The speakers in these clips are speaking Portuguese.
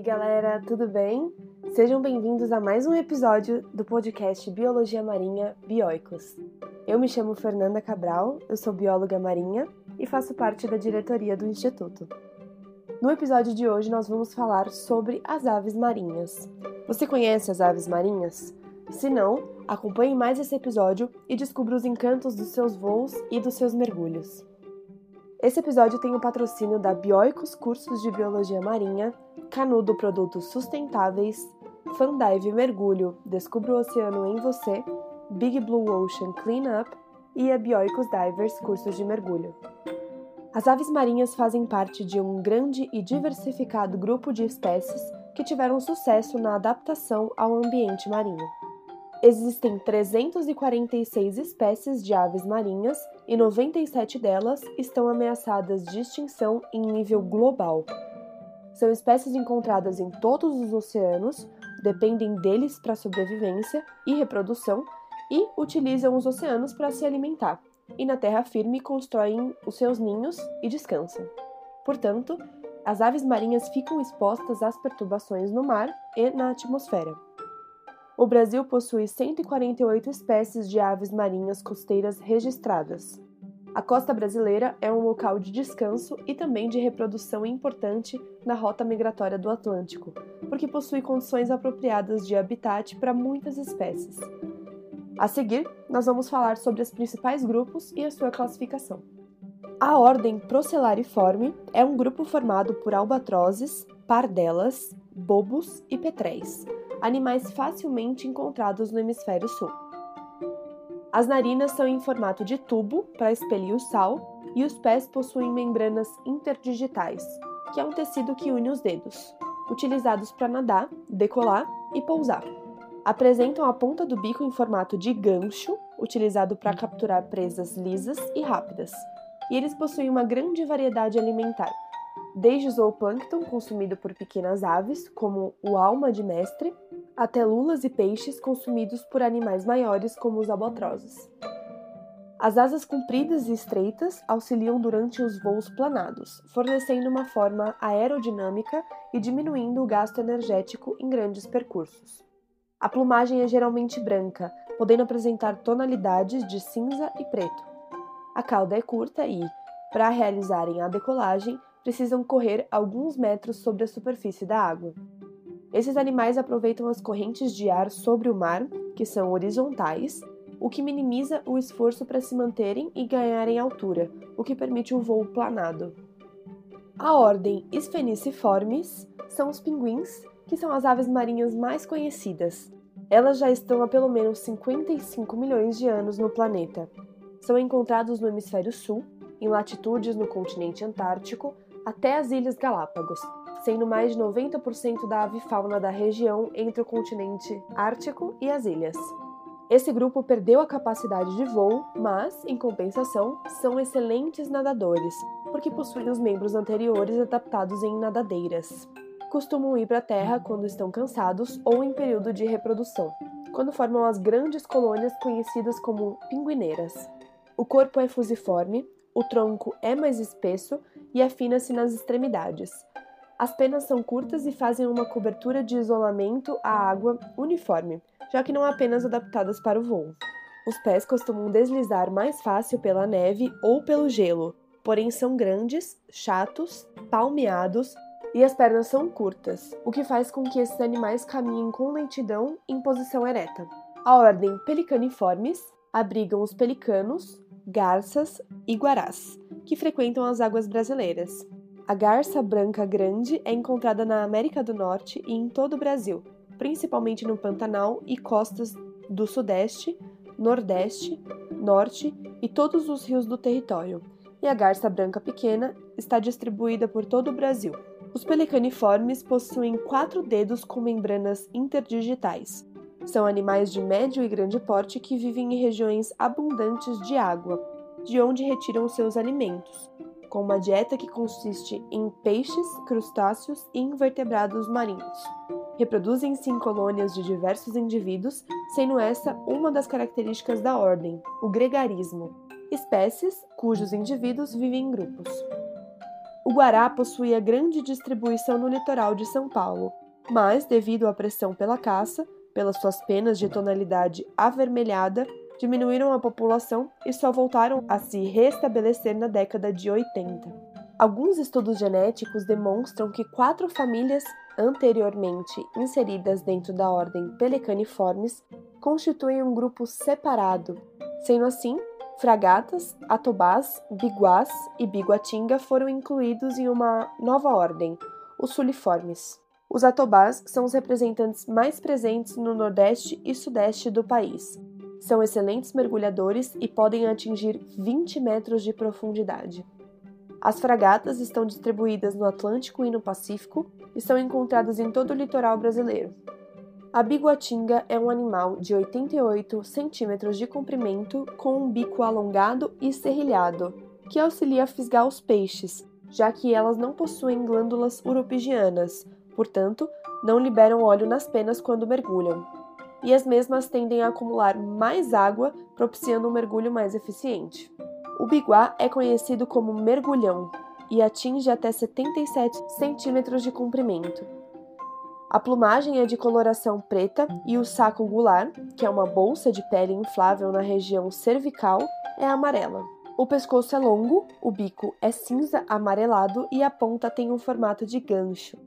aí, galera, tudo bem? Sejam bem-vindos a mais um episódio do podcast Biologia Marinha Bioicos. Eu me chamo Fernanda Cabral, eu sou bióloga marinha e faço parte da diretoria do Instituto. No episódio de hoje, nós vamos falar sobre as aves marinhas. Você conhece as aves marinhas? Se não, acompanhe mais esse episódio e descubra os encantos dos seus voos e dos seus mergulhos. Esse episódio tem o patrocínio da Bioicos Cursos de Biologia Marinha, Canudo Produtos Sustentáveis, Fandive Mergulho, Descubra o Oceano em Você, Big Blue Ocean Cleanup e a Bioicos Divers Cursos de Mergulho. As aves marinhas fazem parte de um grande e diversificado grupo de espécies que tiveram sucesso na adaptação ao ambiente marinho. Existem 346 espécies de aves marinhas e 97 delas estão ameaçadas de extinção em nível global. São espécies encontradas em todos os oceanos, dependem deles para sobrevivência e reprodução e utilizam os oceanos para se alimentar, e na terra firme constroem os seus ninhos e descansam. Portanto, as aves marinhas ficam expostas às perturbações no mar e na atmosfera. O Brasil possui 148 espécies de aves marinhas costeiras registradas. A costa brasileira é um local de descanso e também de reprodução importante na rota migratória do Atlântico, porque possui condições apropriadas de habitat para muitas espécies. A seguir, nós vamos falar sobre os principais grupos e a sua classificação. A ordem Procellariforme é um grupo formado por albatrozes, pardelas, bobos e petréis, animais facilmente encontrados no hemisfério sul. As narinas são em formato de tubo para expelir o sal e os pés possuem membranas interdigitais, que é um tecido que une os dedos, utilizados para nadar, decolar e pousar. Apresentam a ponta do bico em formato de gancho, utilizado para capturar presas lisas e rápidas. E eles possuem uma grande variedade alimentar, desde o zooplâncton consumido por pequenas aves, como o alma de mestre, até lulas e peixes consumidos por animais maiores, como os albatrozes. As asas compridas e estreitas auxiliam durante os voos planados, fornecendo uma forma aerodinâmica e diminuindo o gasto energético em grandes percursos. A plumagem é geralmente branca, podendo apresentar tonalidades de cinza e preto. A cauda é curta e, para realizarem a decolagem, precisam correr alguns metros sobre a superfície da água. Esses animais aproveitam as correntes de ar sobre o mar, que são horizontais, o que minimiza o esforço para se manterem e ganharem altura, o que permite um voo planado. A ordem Spheniciformes são os pinguins, que são as aves marinhas mais conhecidas. Elas já estão há pelo menos 55 milhões de anos no planeta. São encontrados no hemisfério sul, em latitudes no continente antártico, até as Ilhas Galápagos, sendo mais de 90% da avifauna da região entre o continente ártico e as ilhas. Esse grupo perdeu a capacidade de voo, mas, em compensação, são excelentes nadadores, porque possuem os membros anteriores adaptados em nadadeiras. Costumam ir para a terra quando estão cansados ou em período de reprodução, quando formam as grandes colônias conhecidas como pinguineiras. O corpo é fusiforme, o tronco é mais espesso e afina-se nas extremidades, as penas são curtas e fazem uma cobertura de isolamento à água uniforme, já que não apenas adaptadas para o voo. Os pés costumam deslizar mais fácil pela neve ou pelo gelo, porém são grandes, chatos, palmeados e as pernas são curtas, o que faz com que esses animais caminhem com lentidão em posição ereta. A ordem Pelicaniformes abrigam os pelicanos, garças e guarás, que frequentam as águas brasileiras. A garça branca grande é encontrada na América do Norte e em todo o Brasil, principalmente no Pantanal e costas do Sudeste, Nordeste, Norte e todos os rios do território. E a garça branca pequena está distribuída por todo o Brasil. Os pelicaniformes possuem quatro dedos com membranas interdigitais. São animais de médio e grande porte que vivem em regiões abundantes de água, de onde retiram seus alimentos, com uma dieta que consiste em peixes, crustáceos e invertebrados marinhos. Reproduzem-se em colônias de diversos indivíduos, sendo essa uma das características da ordem, o gregarismo, espécies cujos indivíduos vivem em grupos. O guará possuía grande distribuição no litoral de São Paulo, mas, devido à pressão pela caça, pelas suas penas de tonalidade avermelhada, diminuíram a população e só voltaram a se restabelecer na década de 80. Alguns estudos genéticos demonstram que quatro famílias anteriormente inseridas dentro da ordem Pelecaniformes constituem um grupo separado, sendo assim Fragatas, Atobás, Biguás e Biguatinga foram incluídos em uma nova ordem, os Suliformes. Os Atobás são os representantes mais presentes no Nordeste e Sudeste do país. São excelentes mergulhadores e podem atingir 20 metros de profundidade. As fragatas estão distribuídas no Atlântico e no Pacífico e são encontradas em todo o litoral brasileiro. A biguatinga é um animal de 88 centímetros de comprimento com um bico alongado e serrilhado, que auxilia a fisgar os peixes, já que elas não possuem glândulas uropigianas, portanto, não liberam óleo nas penas quando mergulham. E as mesmas tendem a acumular mais água, propiciando um mergulho mais eficiente. O biguá é conhecido como mergulhão e atinge até 77 centímetros de comprimento. A plumagem é de coloração preta e o saco gular, que é uma bolsa de pele inflável na região cervical, é amarela. O pescoço é longo, o bico é cinza amarelado e a ponta tem um formato de gancho.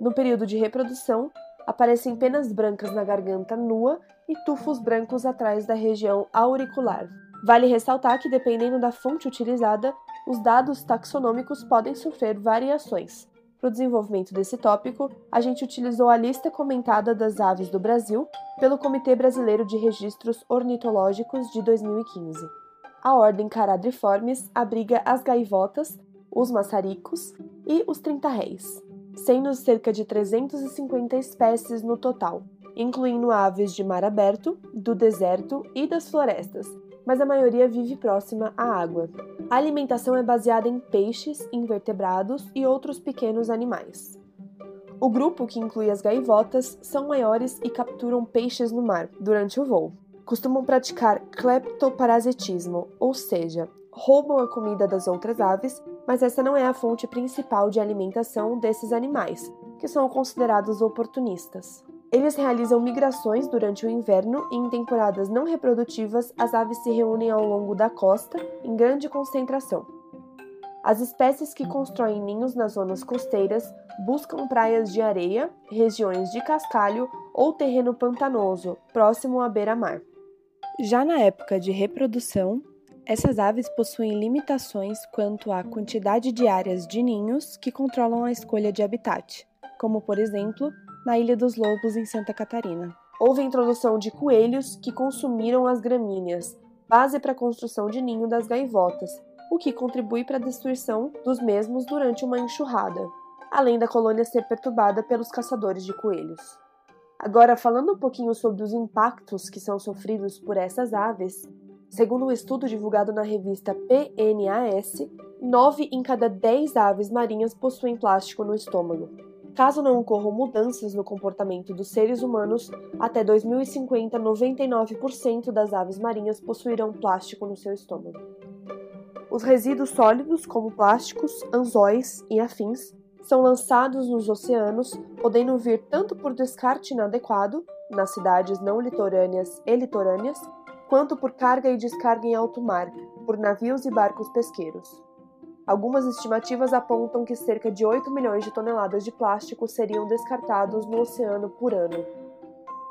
No período de reprodução, aparecem penas brancas na garganta nua e tufos brancos atrás da região auricular. Vale ressaltar que, dependendo da fonte utilizada, os dados taxonômicos podem sofrer variações. Para o desenvolvimento desse tópico, a gente utilizou a lista comentada das aves do Brasil pelo Comitê Brasileiro de Registros Ornitológicos de 2015. A ordem Caradriformes abriga as gaivotas, os maçaricos e os trinta-réis, sendo cerca de 350 espécies no total, incluindo aves de mar aberto, do deserto e das florestas, mas a maioria vive próxima à água. A alimentação é baseada em peixes, invertebrados e outros pequenos animais. O grupo, que inclui as gaivotas, são maiores e capturam peixes no mar durante o voo. Costumam praticar cleptoparasitismo, ou seja, roubam a comida das outras aves, mas essa não é a fonte principal de alimentação desses animais, que são considerados oportunistas. Eles realizam migrações durante o inverno e em temporadas não reprodutivas as aves se reúnem ao longo da costa em grande concentração. As espécies que constroem ninhos nas zonas costeiras buscam praias de areia, regiões de cascalho ou terreno pantanoso, próximo à beira-mar. Já na época de reprodução, essas aves possuem limitações quanto à quantidade de áreas de ninhos que controlam a escolha de habitat, como, por exemplo, na Ilha dos Lobos, em Santa Catarina. Houve a introdução de coelhos que consumiram as gramíneas, base para a construção de ninho das gaivotas, o que contribui para a destruição dos mesmos durante uma enxurrada, além da colônia ser perturbada pelos caçadores de coelhos. Agora, falando um pouquinho sobre os impactos que são sofridos por essas aves, segundo um estudo divulgado na revista PNAS, 9 em cada 10 aves marinhas possuem plástico no estômago, Caso não ocorram mudanças no comportamento dos seres humanos, até 2050, 99% das aves marinhas possuirão plástico no seu estômago. Os resíduos sólidos, como plásticos, anzóis e afins, são lançados nos oceanos, podendo vir tanto por descarte inadequado, nas cidades não litorâneas e litorâneas, quanto por carga e descarga em alto mar, por navios e barcos pesqueiros. Algumas estimativas apontam que cerca de 8 milhões de toneladas de plástico seriam descartados no oceano por ano.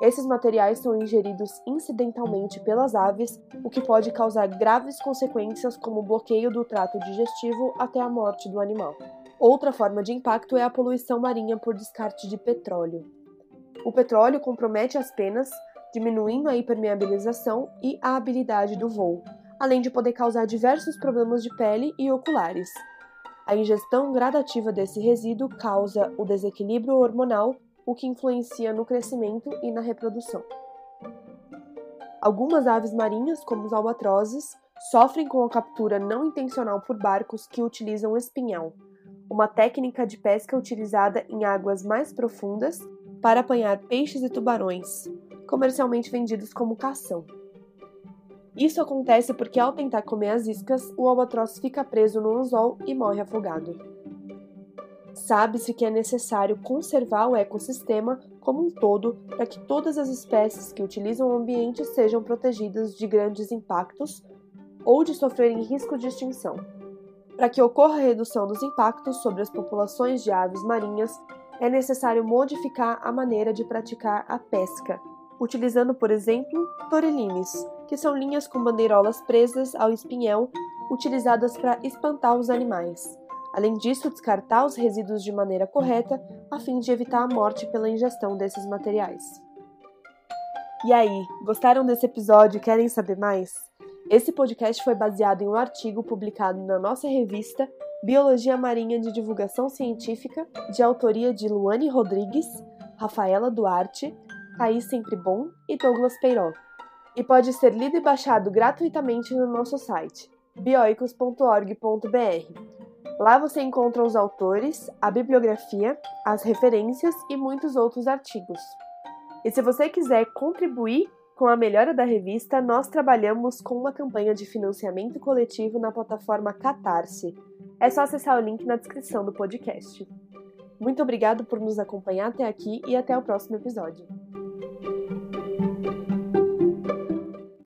Esses materiais são ingeridos incidentalmente pelas aves, o que pode causar graves consequências como bloqueio do trato digestivo até a morte do animal. Outra forma de impacto é a poluição marinha por descarte de petróleo. O petróleo compromete as penas, diminuindo a hipermeabilização e a habilidade do voo, além de poder causar diversos problemas de pele e oculares. A ingestão gradativa desse resíduo causa o desequilíbrio hormonal, o que influencia no crescimento e na reprodução. Algumas aves marinhas, como os albatrozes, sofrem com a captura não intencional por barcos que utilizam espinhal, uma técnica de pesca utilizada em águas mais profundas para apanhar peixes e tubarões, comercialmente vendidos como cação. Isso acontece porque ao tentar comer as iscas, o albatroz fica preso no anzol e morre afogado. Sabe-se que é necessário conservar o ecossistema como um todo para que todas as espécies que utilizam o ambiente sejam protegidas de grandes impactos ou de sofrerem risco de extinção. Para que ocorra a redução dos impactos sobre as populações de aves marinhas, é necessário modificar a maneira de praticar a pesca, utilizando, por exemplo, torelines, que são linhas com bandeirolas presas ao espinhel utilizadas para espantar os animais. Além disso, descartar os resíduos de maneira correta a fim de evitar a morte pela ingestão desses materiais. E aí, gostaram desse episódio e querem saber mais? Esse podcast foi baseado em um artigo publicado na nossa revista Biologia Marinha de Divulgação Científica, de autoria de Luane Rodrigues, Rafaela Duarte, Thaís Sempre Bom e Douglas Peiró. E pode ser lido e baixado gratuitamente no nosso site, bioicos.org.br. Lá você encontra os autores, a bibliografia, as referências e muitos outros artigos. E se você quiser contribuir com a melhora da revista, nós trabalhamos com uma campanha de financiamento coletivo na plataforma Catarse. É só acessar o link na descrição do podcast. Muito obrigado por nos acompanhar até aqui e até o próximo episódio.